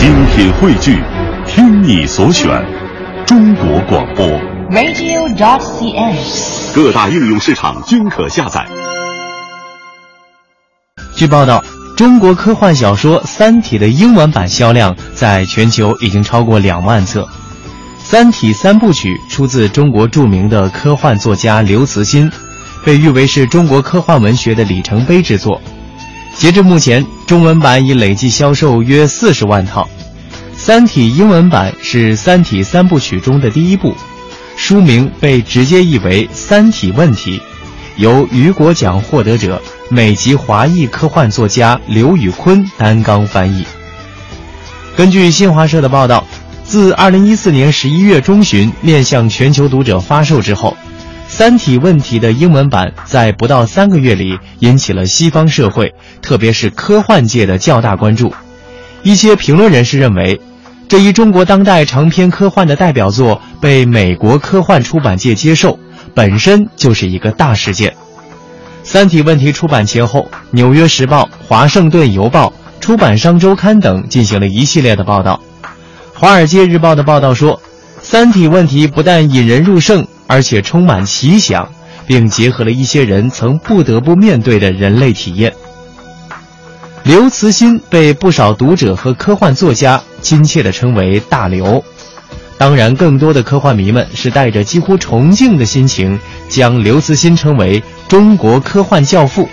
精品汇聚，听你所选，中国广播。radio.dot.cn，。各大应用市场均可下载。据报道，中国科幻小说《三体》的英文版销量在全球已经超过两万册。《三体》三部曲出自中国著名的科幻作家刘慈欣，被誉为是中国科幻文学的里程碑之作。截至目前，中文版已累计销售约四十万套。《三体》英文版是《三体》三部曲中的第一部，书名被直接译为《三体问题》，由雨果奖获得者、美籍华裔科幻作家刘宇昆担纲翻译。根据新华社的报道，自2014年11月中旬面向全球读者发售之后，《三体问题》的英文版在不到三个月里引起了西方社会，特别是科幻界的较大关注。一些评论人士认为，这一中国当代长篇科幻的代表作被美国科幻出版界接受，本身就是一个大事件。《三体问题》出版前后，《纽约时报》《华盛顿邮报》《出版商周刊》等进行了一系列的报道。《华尔街日报》的报道说，《三体问题》不但引人入胜，而且充满奇想，并结合了一些人曾不得不面对的人类体验。刘慈欣被不少读者和科幻作家亲切地称为“大刘”，当然，更多的科幻迷们是带着几乎崇敬的心情，将刘慈欣称为“中国科幻教父”。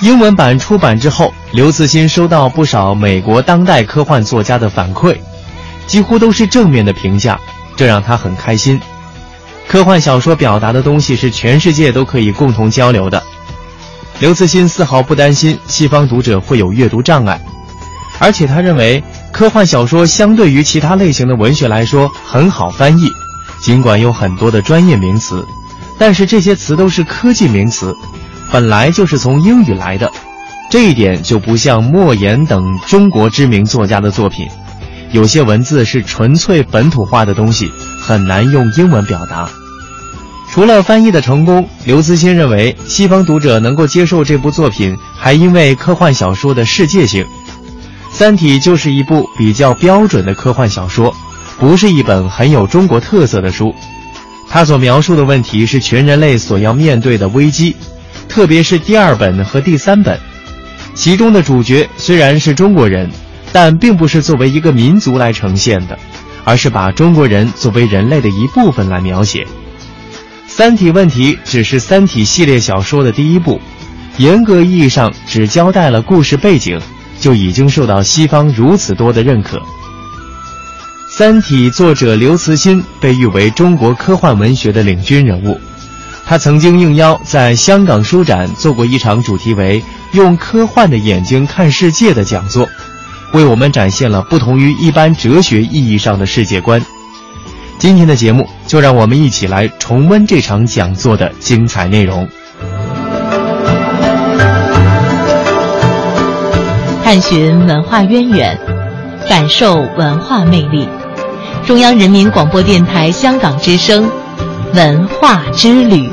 英文版出版之后，刘慈欣收到不少美国当代科幻作家的反馈，几乎都是正面的评价，这让他很开心。科幻小说表达的东西是全世界都可以共同交流的。刘慈欣丝毫不担心西方读者会有阅读障碍，而且他认为科幻小说相对于其他类型的文学来说很好翻译，尽管有很多的专业名词，但是这些词都是科技名词，本来就是从英语来的，这一点就不像莫言等中国知名作家的作品，有些文字是纯粹本土化的东西，很难用英文表达。除了翻译的成功，刘慈欣认为西方读者能够接受这部作品，还因为科幻小说的世界性。《三体》就是一部比较标准的科幻小说，不是一本很有中国特色的书。它所描述的问题是全人类所要面对的危机，特别是第二本和第三本。其中的主角虽然是中国人，但并不是作为一个民族来呈现的，而是把中国人作为人类的一部分来描写。《三体问题》只是《三体》系列小说的第一部，严格意义上只交代了故事背景，就已经受到西方如此多的认可。《三体》作者刘慈欣被誉为中国科幻文学的领军人物，他曾经应邀在香港书展做过一场主题为“用科幻的眼睛看世界”的讲座，为我们展现了不同于一般哲学意义上的世界观。今天的节目，就让我们一起来重温这场讲座的精彩内容。探寻文化渊源，感受文化魅力。中央人民广播电台香港之声，文化之旅。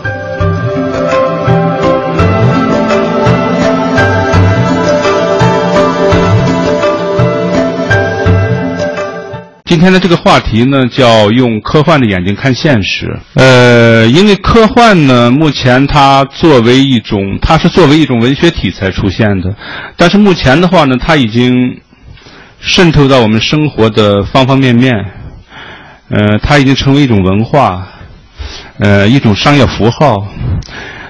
今天的这个话题呢，叫用科幻的眼睛看现实。呃，因为科幻呢，目前它作为一种，它是作为一种文学题材出现的，但是目前的话呢，它已经渗透到我们生活的方方面面。呃，它已经成为一种文化，呃，一种商业符号。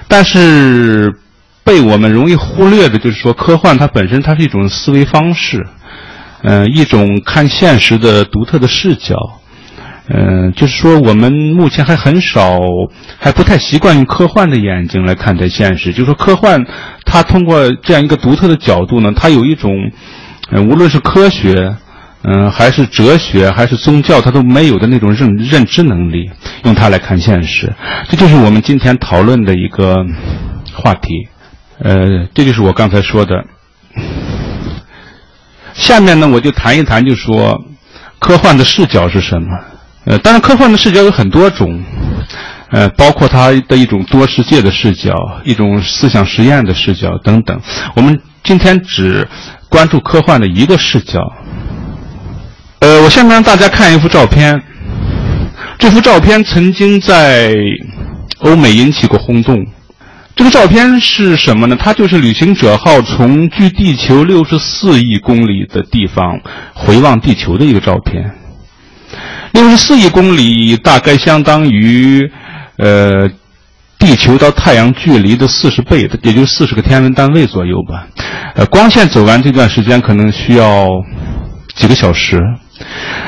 但是被我们容易忽略的，就是说，科幻它本身它是一种思维方式。呃，一种看现实的独特的视角，呃，就是说我们目前还很少，还不太习惯用科幻的眼睛来看待现实。就是说，科幻它通过这样一个独特的角度呢，它有一种，呃，无论是科学，嗯、还是哲学，还是宗教，它都没有的那种认认知能力，用它来看现实。这就是我们今天讨论的一个话题。呃，这就是我刚才说的。下面呢，我就谈一谈，就说科幻的视角是什么。呃，当然，科幻的视角有很多种，呃，包括它的一种多世界的视角，一种思想实验的视角等等。我们今天只关注科幻的一个视角。呃，我下面让大家看一幅照片。这幅照片曾经在欧美引起过轰动。这个照片是什么呢？它就是旅行者号从距地球六十四亿公里的地方回望地球的一个照片。六十四亿公里大概相当于呃地球到太阳距离的四十倍，也就四十个天文单位左右吧。呃，光线走完这段时间可能需要几个小时。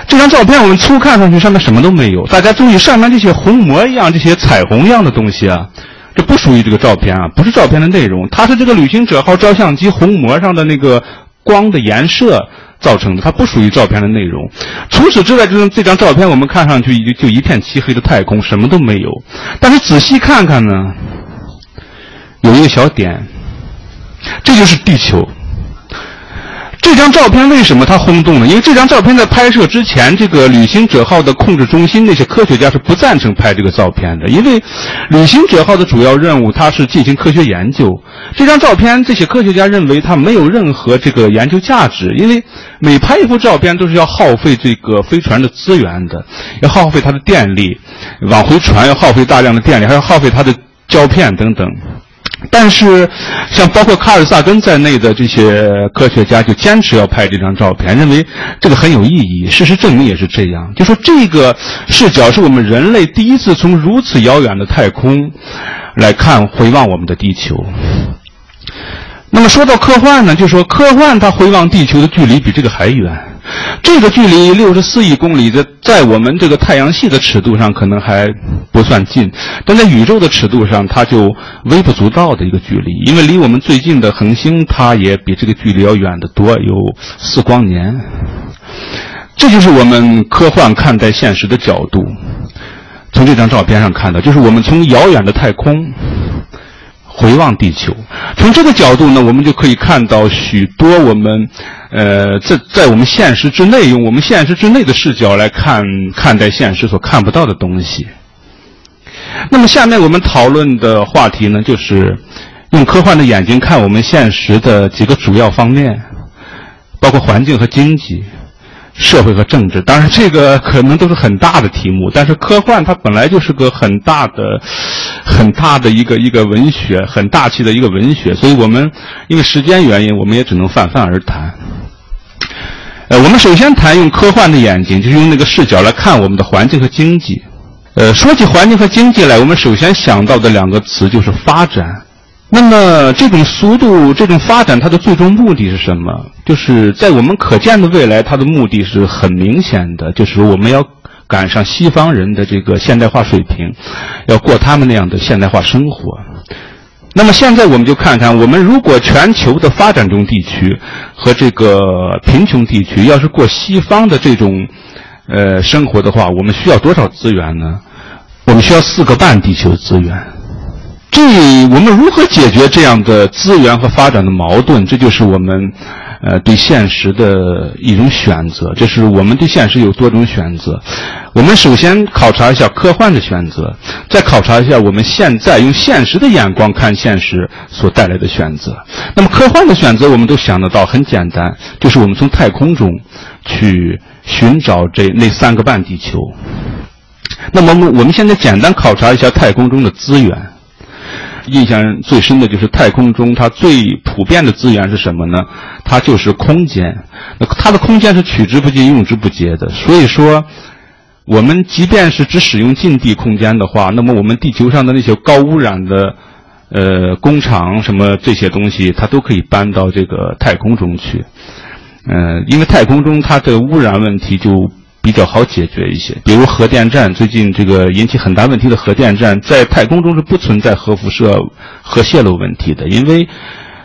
这张照片我们粗看上去上面什么都没有，大家注意上面这些虹膜一样、这些彩虹一样的东西啊。这不属于这个照片啊，不是照片的内容，它是这个旅行者号照相机虹膜上的那个光的颜色造成的，它不属于照片的内容。除此之外，这张这张照片我们看上去就就一片漆黑的太空，什么都没有。但是仔细看看呢，有一个小点，这就是地球。这张照片为什么它轰动呢？因为这张照片在拍摄之前，这个旅行者号的控制中心那些科学家是不赞成拍这个照片的，因为旅行者号的主要任务它是进行科学研究。这张照片，这些科学家认为它没有任何这个研究价值，因为每拍一幅照片都是要耗费这个飞船的资源的，要耗费它的电力，往回传要耗费大量的电力，还要耗费它的胶片等等。但是，像包括卡尔萨根在内的这些科学家就坚持要拍这张照片，认为这个很有意义。事实证明也是这样，就说这个视角是我们人类第一次从如此遥远的太空来看、回望我们的地球。那么说到科幻呢，就说科幻它回望地球的距离比这个还远。这个距离六十四亿公里，在在我们这个太阳系的尺度上可能还不算近，但在宇宙的尺度上，它就微不足道的一个距离。因为离我们最近的恒星，它也比这个距离要远得多，有四光年。这就是我们科幻看待现实的角度。从这张照片上看到，就是我们从遥远的太空回望地球。从这个角度呢，我们就可以看到许多我们。呃，在在我们现实之内，用我们现实之内的视角来看看待现实所看不到的东西。那么，下面我们讨论的话题呢，就是用科幻的眼睛看我们现实的几个主要方面，包括环境和经济、社会和政治。当然，这个可能都是很大的题目，但是科幻它本来就是个很大的、很大的一个一个文学，很大气的一个文学，所以我们因为时间原因，我们也只能泛泛而谈。呃，我们首先谈用科幻的眼睛，就是用那个视角来看我们的环境和经济。呃，说起环境和经济来，我们首先想到的两个词就是发展。那么，这种速度、这种发展，它的最终目的是什么？就是在我们可见的未来，它的目的是很明显的，就是我们要赶上西方人的这个现代化水平，要过他们那样的现代化生活。那么现在我们就看看，我们如果全球的发展中地区和这个贫穷地区要是过西方的这种呃生活的话，我们需要多少资源呢？我们需要四个半地球资源。这我们如何解决这样的资源和发展的矛盾？这就是我们。呃，对现实的一种选择，就是我们对现实有多种选择。我们首先考察一下科幻的选择，再考察一下我们现在用现实的眼光看现实所带来的选择。那么科幻的选择，我们都想得到，很简单，就是我们从太空中去寻找这那三个半地球。那么我们现在简单考察一下太空中的资源。印象最深的就是太空中它最普遍的资源是什么呢？它就是空间。那它的空间是取之不尽、用之不竭的。所以说，我们即便是只使用近地空间的话，那么我们地球上的那些高污染的，呃，工厂什么这些东西，它都可以搬到这个太空中去。嗯，因为太空中它的污染问题就。比较好解决一些，比如核电站，最近这个引起很大问题的核电站，在太空中是不存在核辐射、核泄漏问题的，因为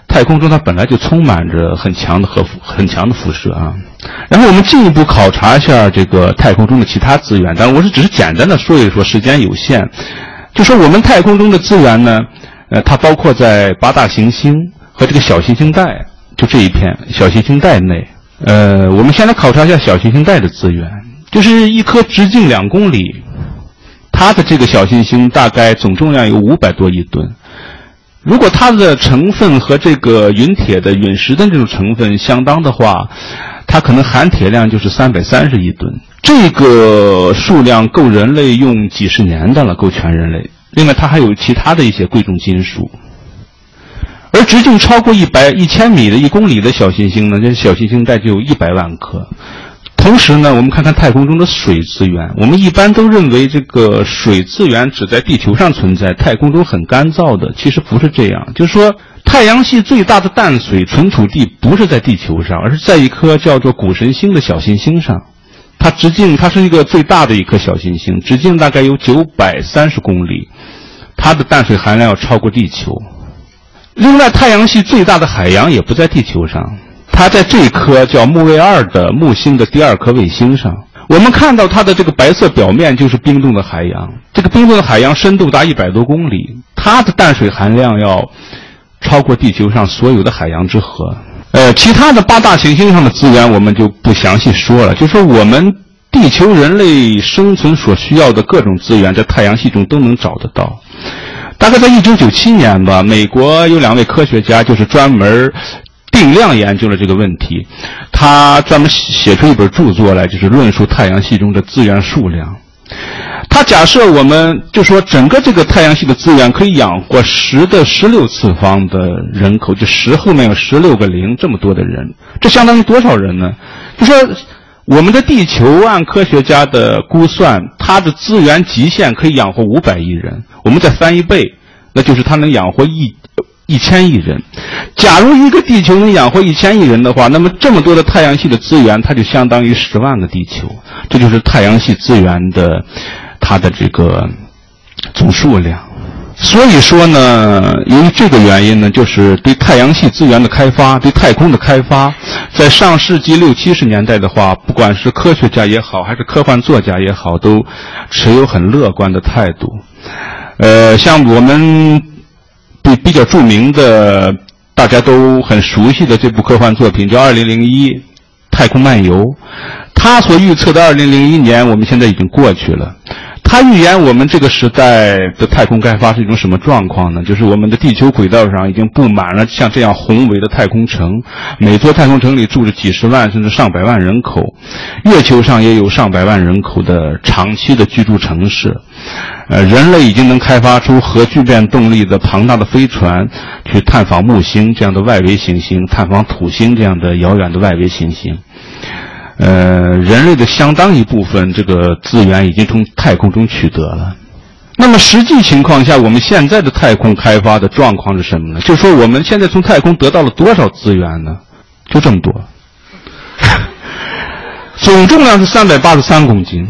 太空中它本来就充满着很强的核辐、很强的辐射啊。然后我们进一步考察一下这个太空中的其他资源，当然我是只是简单的说一说，时间有限，就说我们太空中的资源呢，呃，它包括在八大行星和这个小行星带，就这一片小行星带内，呃，我们先来考察一下小行星带的资源。就是一颗直径两公里，它的这个小行星大概总重量有五百多亿吨。如果它的成分和这个陨铁的陨石的这种成分相当的话，它可能含铁量就是三百三十亿吨，这个数量够人类用几十年的了，够全人类。另外，它还有其他的一些贵重金属。而直径超过一百一千米的一公里的小行星呢，这小行星带就有一百万颗。同时呢，我们看看太空中的水资源。我们一般都认为这个水资源只在地球上存在，太空中很干燥的。其实不是这样，就是说，太阳系最大的淡水存储地不是在地球上，而是在一颗叫做谷神星的小行星上。它直径，它是一个最大的一颗小行星，直径大概有九百三十公里，它的淡水含量要超过地球。另外，太阳系最大的海洋也不在地球上。它在这颗叫木卫二的木星的第二颗卫星上，我们看到它的这个白色表面就是冰冻的海洋。这个冰冻的海洋深度达一百多公里，它的淡水含量要超过地球上所有的海洋之和。呃，其他的八大行星上的资源我们就不详细说了，就说我们地球人类生存所需要的各种资源，在太阳系中都能找得到。大概在一九九七年吧，美国有两位科学家就是专门。定量研究了这个问题，他专门写出一本著作来，就是论述太阳系中的资源数量。他假设我们就说整个这个太阳系的资源可以养活十的十六次方的人口，就十后面有十六个零这么多的人，这相当于多少人呢？就说我们的地球按科学家的估算，它的资源极限可以养活五百亿人，我们再翻一倍，那就是它能养活一。一千亿人，假如一个地球能养活一千亿人的话，那么这么多的太阳系的资源，它就相当于十万个地球。这就是太阳系资源的它的这个总数量。所以说呢，由于这个原因呢，就是对太阳系资源的开发，对太空的开发，在上世纪六七十年代的话，不管是科学家也好，还是科幻作家也好，都持有很乐观的态度。呃，像我们。比比较著名的，大家都很熟悉的这部科幻作品叫《二零零一太空漫游》，他所预测的二零零一年，我们现在已经过去了。他预言我们这个时代的太空开发是一种什么状况呢？就是我们的地球轨道上已经布满了像这样宏伟的太空城，每座太空城里住着几十万甚至上百万人口，月球上也有上百万人口的长期的居住城市。呃，人类已经能开发出核聚变动力的庞大的飞船，去探访木星这样的外围行星，探访土星这样的遥远的外围行星。呃，人类的相当一部分这个资源已经从太空中取得了。那么实际情况下，我们现在的太空开发的状况是什么呢？就是说，我们现在从太空得到了多少资源呢？就这么多，总重量是三百八十三公斤。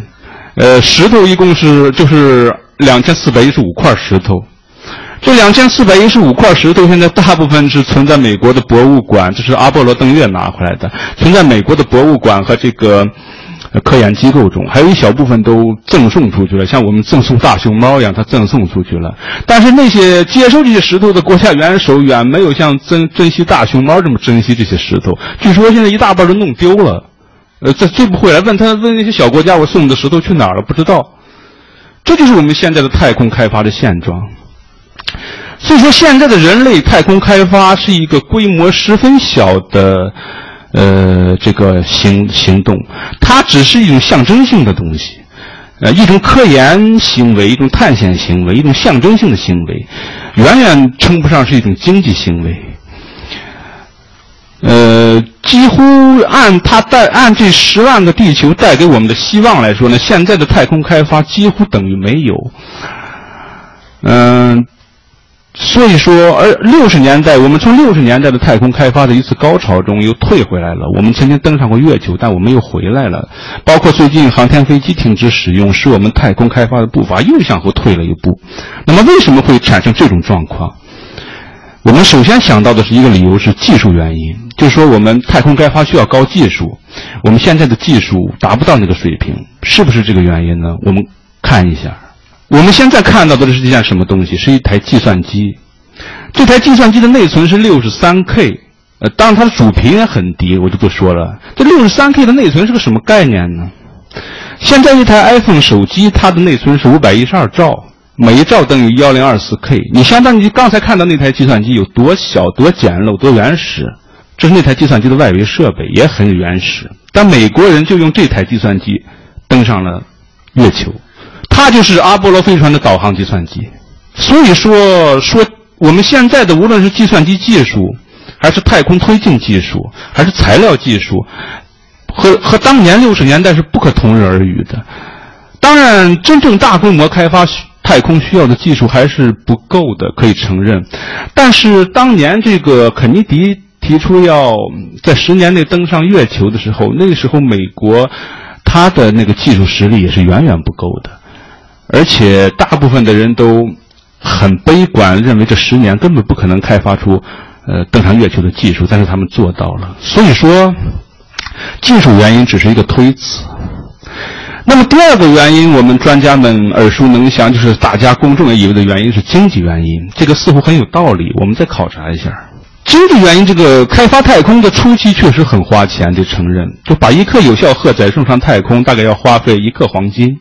呃，石头一共是就是两千四百一十五块石头。这两千四百一十五块石头，现在大部分是存在美国的博物馆，这是阿波罗登月拿回来的，存在美国的博物馆和这个科研机构中，还有一小部分都赠送出去了，像我们赠送大熊猫一样，它赠送出去了。但是那些接收这些石头的国家元首，远没有像珍珍惜大熊猫这么珍惜这些石头。据说现在一大半都弄丢了，呃，这追不回来。问他问那些小国家，我送你的石头去哪儿了？不知道。这就是我们现在的太空开发的现状。所以说，现在的人类太空开发是一个规模十分小的，呃，这个行行动，它只是一种象征性的东西，呃，一种科研行为，一种探险行为，一种象征性的行为，远远称不上是一种经济行为。呃，几乎按它带按这十万个地球带给我们的希望来说呢，现在的太空开发几乎等于没有。嗯。所以说，而六十年代，我们从六十年代的太空开发的一次高潮中又退回来了。我们曾经登上过月球，但我们又回来了。包括最近航天飞机停止使用，使我们太空开发的步伐又向后退了一步。那么，为什么会产生这种状况？我们首先想到的是一个理由是技术原因，就是说我们太空开发需要高技术，我们现在的技术达不到那个水平，是不是这个原因呢？我们看一下。我们现在看到的是一件什么东西？是一台计算机。这台计算机的内存是六十三 K，呃，当然它的主频也很低，我就不说了。这六十三 K 的内存是个什么概念呢？现在一台 iPhone 手机，它的内存是五百一十二兆，每一兆等于幺零二四 K。你相当于刚才看到那台计算机有多小、多简陋、多原始。这是那台计算机的外围设备，也很原始。但美国人就用这台计算机登上了月球，它就是阿波罗飞船的导航计算机。所以说，说我们现在的无论是计算机技术，还是太空推进技术，还是材料技术，和和当年六十年代是不可同日而语的。当然，真正大规模开发太空需要的技术还是不够的，可以承认。但是当年这个肯尼迪提出要在十年内登上月球的时候，那个时候美国他的那个技术实力也是远远不够的，而且大部分的人都很悲观，认为这十年根本不可能开发出呃登上月球的技术。但是他们做到了，所以说技术原因只是一个推辞。那么第二个原因，我们专家们耳熟能详，就是大家公众也以为的原因是经济原因。这个似乎很有道理，我们再考察一下。经济原因，这个开发太空的初期确实很花钱，得承认。就把一颗有效荷载送上太空，大概要花费一克黄金，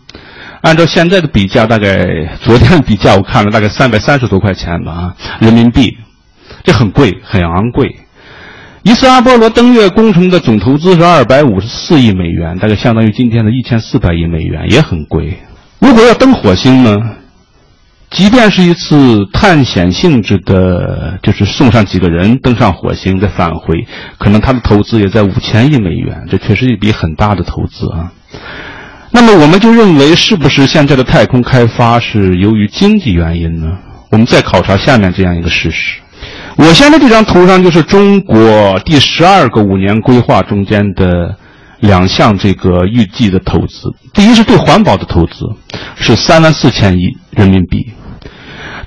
按照现在的比价，大概昨天比价我看了，大概三百三十多块钱吧，人民币，这很贵，很昂贵。一次阿波罗登月工程的总投资是二百五十四亿美元，大概相当于今天的一千四百亿美元，也很贵。如果要登火星呢？即便是一次探险性质的，就是送上几个人登上火星再返回，可能它的投资也在五千亿美元，这确实一笔很大的投资啊。那么我们就认为，是不是现在的太空开发是由于经济原因呢？我们再考察下面这样一个事实。我现在这张图上就是中国第十二个五年规划中间的两项这个预计的投资。第一是对环保的投资，是三万四千亿人民币；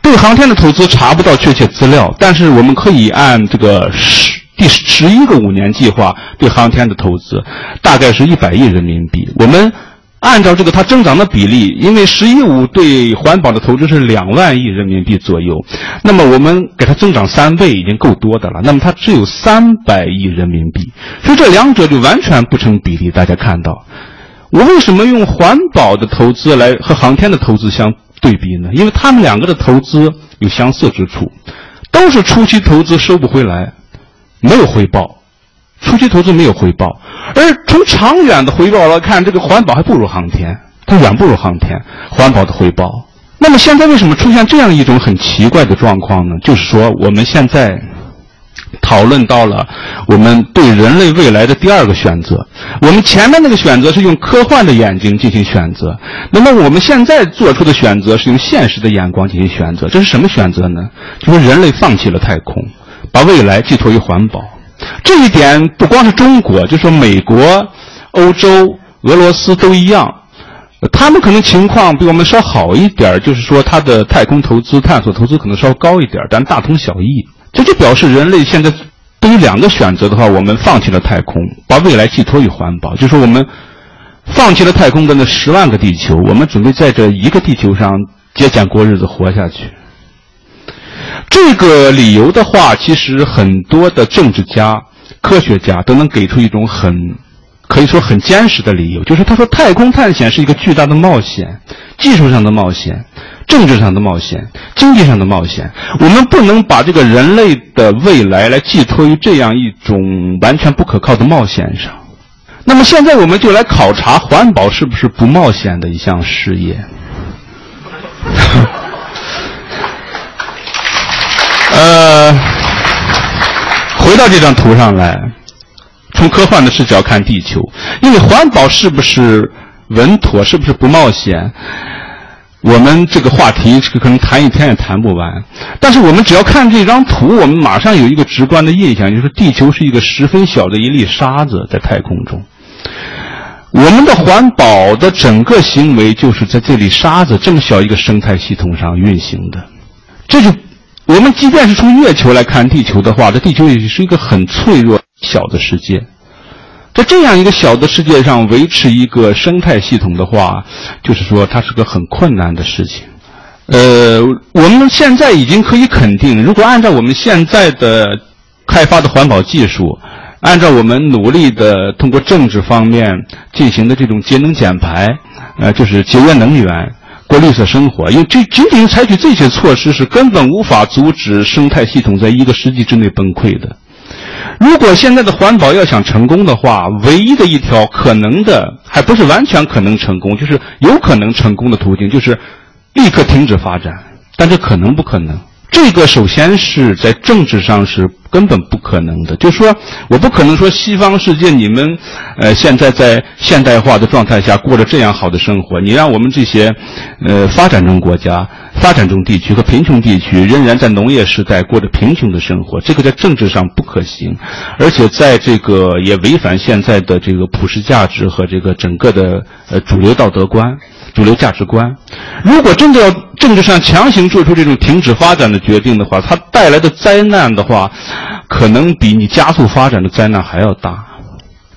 对航天的投资查不到确切资料，但是我们可以按这个十第十一个五年计划对航天的投资，大概是一百亿人民币。我们。按照这个它增长的比例，因为“十一五”对环保的投资是两万亿人民币左右，那么我们给它增长三倍已经够多的了。那么它只有三百亿人民币，所以这两者就完全不成比例。大家看到，我为什么用环保的投资来和航天的投资相对比呢？因为他们两个的投资有相似之处，都是初期投资收不回来，没有回报。初期投资没有回报，而从长远的回报来看，这个环保还不如航天，它远不如航天环保的回报。那么现在为什么出现这样一种很奇怪的状况呢？就是说我们现在讨论到了我们对人类未来的第二个选择。我们前面那个选择是用科幻的眼睛进行选择，那么我们现在做出的选择是用现实的眼光进行选择。这是什么选择呢？就是人类放弃了太空，把未来寄托于环保。这一点不光是中国，就说美国、欧洲、俄罗斯都一样，他们可能情况比我们稍好一点，就是说他的太空投资、探索投资可能稍高一点，但大同小异。这就表示人类现在对于两个选择的话，我们放弃了太空，把未来寄托于环保，就是我们放弃了太空的那十万个地球，我们准备在这一个地球上节俭过日子，活下去。这个理由的话，其实很多的政治家、科学家都能给出一种很，可以说很坚实的理由，就是他说太空探险是一个巨大的冒险，技术上的冒险，政治上的冒险，经济上的冒险。我们不能把这个人类的未来来寄托于这样一种完全不可靠的冒险上。那么现在我们就来考察环保是不是不冒险的一项事业。呃，回到这张图上来，从科幻的视角看地球，因为环保是不是稳妥，是不是不冒险？我们这个话题可能谈一天也谈不完。但是我们只要看这张图，我们马上有一个直观的印象，就是地球是一个十分小的一粒沙子在太空中。我们的环保的整个行为就是在这里沙子这么小一个生态系统上运行的，这就。我们即便是从月球来看地球的话，这地球也是一个很脆弱小的世界。在这样一个小的世界上维持一个生态系统的话，就是说它是个很困难的事情。呃，我们现在已经可以肯定，如果按照我们现在的开发的环保技术，按照我们努力的通过政治方面进行的这种节能减排，呃，就是节约能源。过绿色生活，因为这仅仅采取这些措施是根本无法阻止生态系统在一个世纪之内崩溃的。如果现在的环保要想成功的话，唯一的一条可能的，还不是完全可能成功，就是有可能成功的途径，就是立刻停止发展。但这可能不可能？这个首先是在政治上是根本不可能的。就是说我不可能说西方世界你们，呃，现在在现代化的状态下过着这样好的生活，你让我们这些，呃，发展中国家、发展中地区和贫穷地区仍然在农业时代过着贫穷的生活，这个在政治上不可行，而且在这个也违反现在的这个普世价值和这个整个的呃主流道德观。主流价值观，如果真的要政治上强行做出这种停止发展的决定的话，它带来的灾难的话，可能比你加速发展的灾难还要大。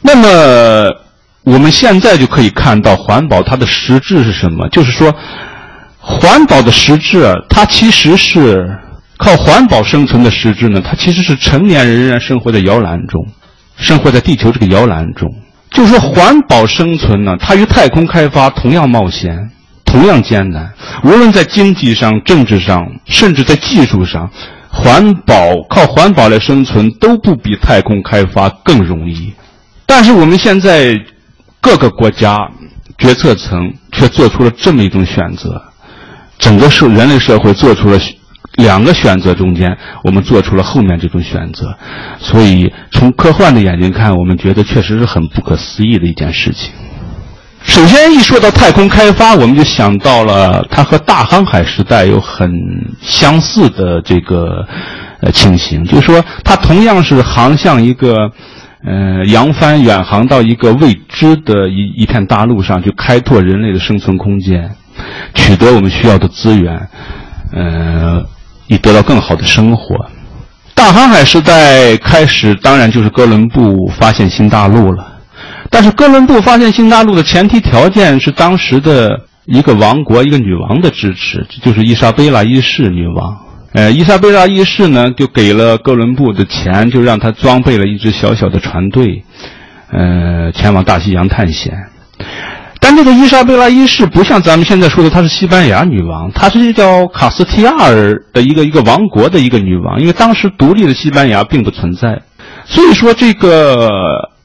那么我们现在就可以看到，环保它的实质是什么？就是说，环保的实质，它其实是靠环保生存的实质呢？它其实是成年人仍然生活在摇篮中，生活在地球这个摇篮中。就是说，环保生存呢，它与太空开发同样冒险，同样艰难。无论在经济上、政治上，甚至在技术上，环保靠环保来生存都不比太空开发更容易。但是我们现在各个国家决策层却做出了这么一种选择，整个社人类社会做出了。两个选择中间，我们做出了后面这种选择，所以从科幻的眼睛看，我们觉得确实是很不可思议的一件事情。首先，一说到太空开发，我们就想到了它和大航海时代有很相似的这个呃情形，就是说它同样是航向一个呃扬帆远航到一个未知的一一片大陆上去开拓人类的生存空间，取得我们需要的资源，呃。以得到更好的生活。大航海时代开始，当然就是哥伦布发现新大陆了。但是哥伦布发现新大陆的前提条件是当时的一个王国、一个女王的支持，这就是伊莎贝拉一世女王。呃，伊莎贝拉一世呢，就给了哥伦布的钱，就让他装备了一支小小的船队，呃，前往大西洋探险。但这个伊莎贝拉一世不像咱们现在说的，她是西班牙女王，她是叫卡斯提亚尔的一个一个王国的一个女王，因为当时独立的西班牙并不存在，所以说这个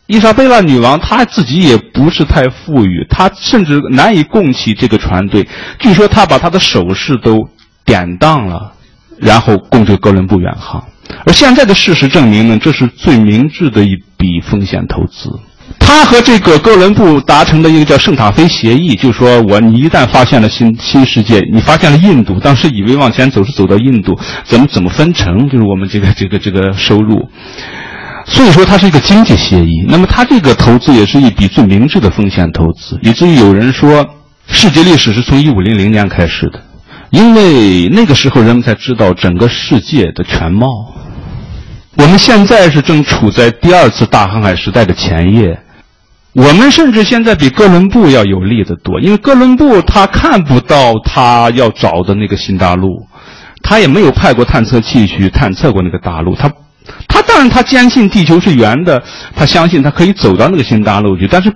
伊莎贝拉女王她自己也不是太富裕，她甚至难以供起这个船队。据说她把她的首饰都典当了，然后供这个哥伦布远航。而现在的事实证明呢，这是最明智的一笔风险投资。他和这个哥伦布达成的一个叫圣塔菲协议，就是说我你一旦发现了新新世界，你发现了印度，当时以为往前走是走到印度，怎么怎么分成，就是我们这个这个这个收入。所以说它是一个经济协议。那么它这个投资也是一笔最明智的风险投资，以至于有人说，世界历史是从一五零零年开始的，因为那个时候人们才知道整个世界的全貌。我们现在是正处在第二次大航海时代的前夜，我们甚至现在比哥伦布要有利的多，因为哥伦布他看不到他要找的那个新大陆，他也没有派过探测器去探测过那个大陆，他，他当然他坚信地球是圆的，他相信他可以走到那个新大陆去，但是，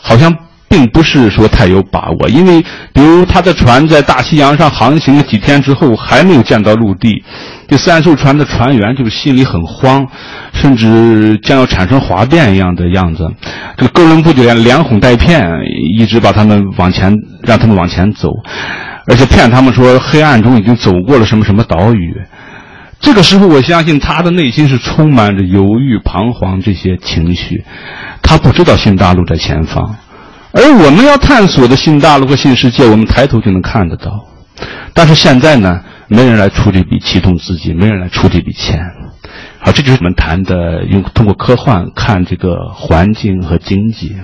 好像并不是说太有把握，因为比如他的船在大西洋上航行了几天之后，还没有见到陆地。这三艘船的船员就是心里很慌，甚至将要产生哗变一样的样子。这个哥伦布就连连哄带骗，一直把他们往前，让他们往前走，而且骗他们说黑暗中已经走过了什么什么岛屿。这个时候，我相信他的内心是充满着犹豫、彷徨这些情绪。他不知道新大陆在前方，而我们要探索的新大陆和新世界，我们抬头就能看得到。但是现在呢？没人来出这笔启动资金，没人来出这笔钱，好，这就是我们谈的用通过科幻看这个环境和经济。